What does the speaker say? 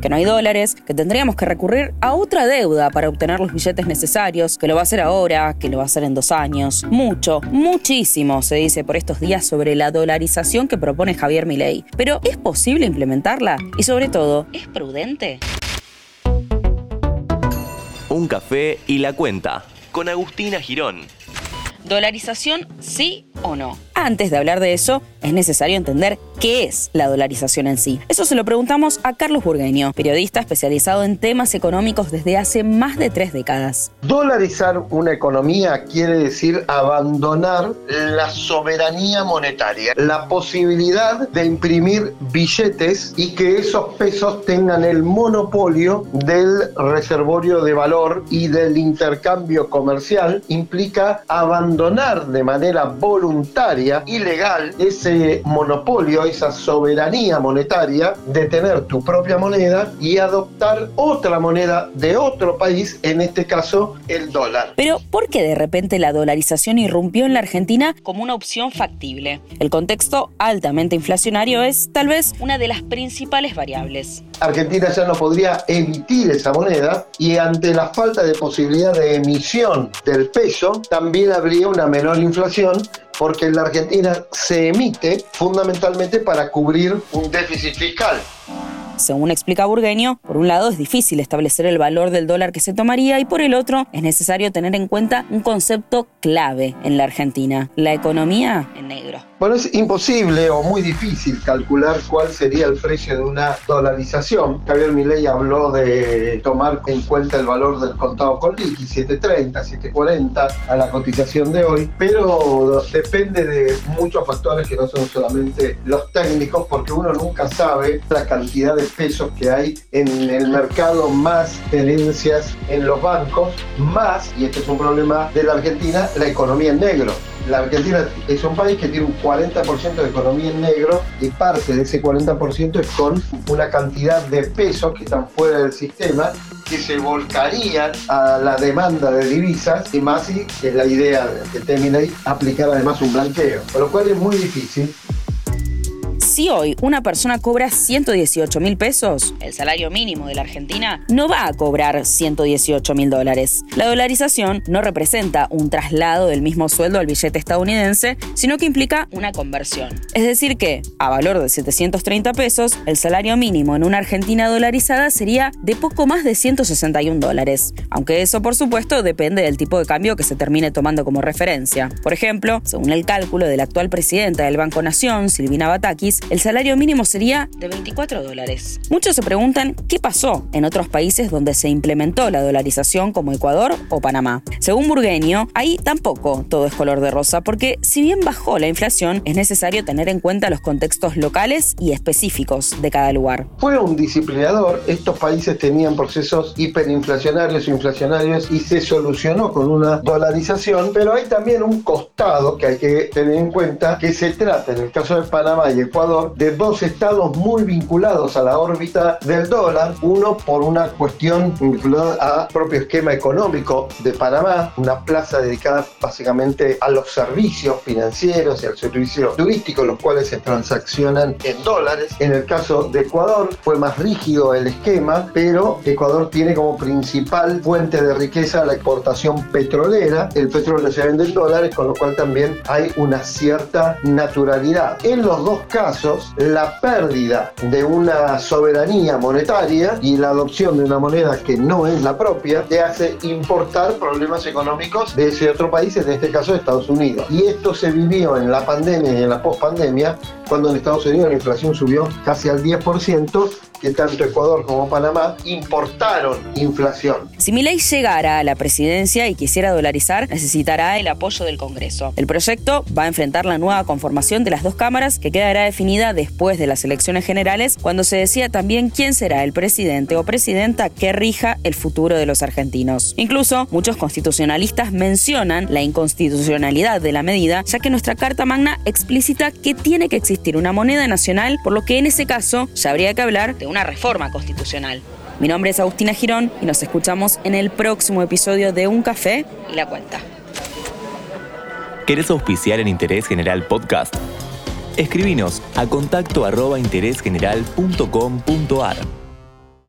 que no hay dólares, que tendríamos que recurrir a otra deuda para obtener los billetes necesarios, que lo va a hacer ahora, que lo va a hacer en dos años. Mucho, muchísimo se dice por estos días sobre la dolarización que propone Javier Milei. Pero ¿es posible implementarla? Y sobre todo, ¿es prudente? Un café y la cuenta con Agustina Girón. ¿Dolarización sí o no? Antes de hablar de eso, es necesario entender qué es la dolarización en sí. Eso se lo preguntamos a Carlos Burgueño, periodista especializado en temas económicos desde hace más de tres décadas. Dolarizar una economía quiere decir abandonar la soberanía monetaria, la posibilidad de imprimir billetes y que esos pesos tengan el monopolio del reservorio de valor y del intercambio comercial implica abandonar de manera voluntaria ilegal ese monopolio, esa soberanía monetaria de tener tu propia moneda y adoptar otra moneda de otro país, en este caso el dólar. Pero ¿por qué de repente la dolarización irrumpió en la Argentina como una opción factible? El contexto altamente inflacionario es tal vez una de las principales variables. Argentina ya no podría emitir esa moneda y ante la falta de posibilidad de emisión del peso también habría una menor inflación porque en la Argentina se emite fundamentalmente para cubrir un déficit fiscal. Según explica Burgueño, por un lado es difícil establecer el valor del dólar que se tomaría y por el otro es necesario tener en cuenta un concepto clave en la Argentina, la economía en negro. Bueno, es imposible o muy difícil calcular cuál sería el precio de una dolarización. Javier Milei habló de tomar en cuenta el valor del contado con liqui, 730, 740 a la cotización de hoy, pero depende de muchos factores que no son solamente los técnicos, porque uno nunca sabe la cantidad de pesos que hay en el mercado, más tenencias en los bancos, más, y este es un problema de la Argentina, la economía en negro la Argentina es un país que tiene un 40% de economía en negro y parte de ese 40% es con una cantidad de pesos que están fuera del sistema que se volcarían a la demanda de divisas y más si es la idea que termina ahí aplicar además un blanqueo, por lo cual es muy difícil si hoy una persona cobra 118 mil pesos, el salario mínimo de la Argentina no va a cobrar 118 mil dólares. La dolarización no representa un traslado del mismo sueldo al billete estadounidense, sino que implica una conversión. Es decir que, a valor de 730 pesos, el salario mínimo en una Argentina dolarizada sería de poco más de 161 dólares, aunque eso por supuesto depende del tipo de cambio que se termine tomando como referencia. Por ejemplo, según el cálculo de la actual presidenta del Banco Nación, Silvina Batakis, el salario mínimo sería de 24 dólares. Muchos se preguntan qué pasó en otros países donde se implementó la dolarización como Ecuador o Panamá. Según Burgueño, ahí tampoco todo es color de rosa porque si bien bajó la inflación, es necesario tener en cuenta los contextos locales y específicos de cada lugar. Fue un disciplinador, estos países tenían procesos hiperinflacionarios o inflacionarios y se solucionó con una dolarización, pero hay también un costado que hay que tener en cuenta que se trata en el caso de Panamá y Ecuador de dos estados muy vinculados a la órbita del dólar, uno por una cuestión vinculada al propio esquema económico de Panamá, una plaza dedicada básicamente a los servicios financieros y al servicio turístico, los cuales se transaccionan en dólares. En el caso de Ecuador fue más rígido el esquema, pero Ecuador tiene como principal fuente de riqueza la exportación petrolera, el petróleo se vende en dólares, con lo cual también hay una cierta naturalidad. En los dos la pérdida de una soberanía monetaria y la adopción de una moneda que no es la propia te hace importar problemas económicos de ese otro país, en este caso de Estados Unidos. Y esto se vivió en la pandemia y en la pospandemia, cuando en Estados Unidos la inflación subió casi al 10% que tanto Ecuador como Panamá importaron inflación. Si Milei llegara a la presidencia y quisiera dolarizar, necesitará el apoyo del Congreso. El proyecto va a enfrentar la nueva conformación de las dos cámaras que quedará definida después de las elecciones generales, cuando se decida también quién será el presidente o presidenta que rija el futuro de los argentinos. Incluso muchos constitucionalistas mencionan la inconstitucionalidad de la medida, ya que nuestra Carta Magna explicita que tiene que existir una moneda nacional, por lo que en ese caso ya habría que hablar de una reforma constitucional. Mi nombre es Agustina Girón y nos escuchamos en el próximo episodio de Un Café y la Cuenta. ¿Querés auspiciar en Interés General Podcast? Escribinos a contacto arroba interésgeneral.com.ar.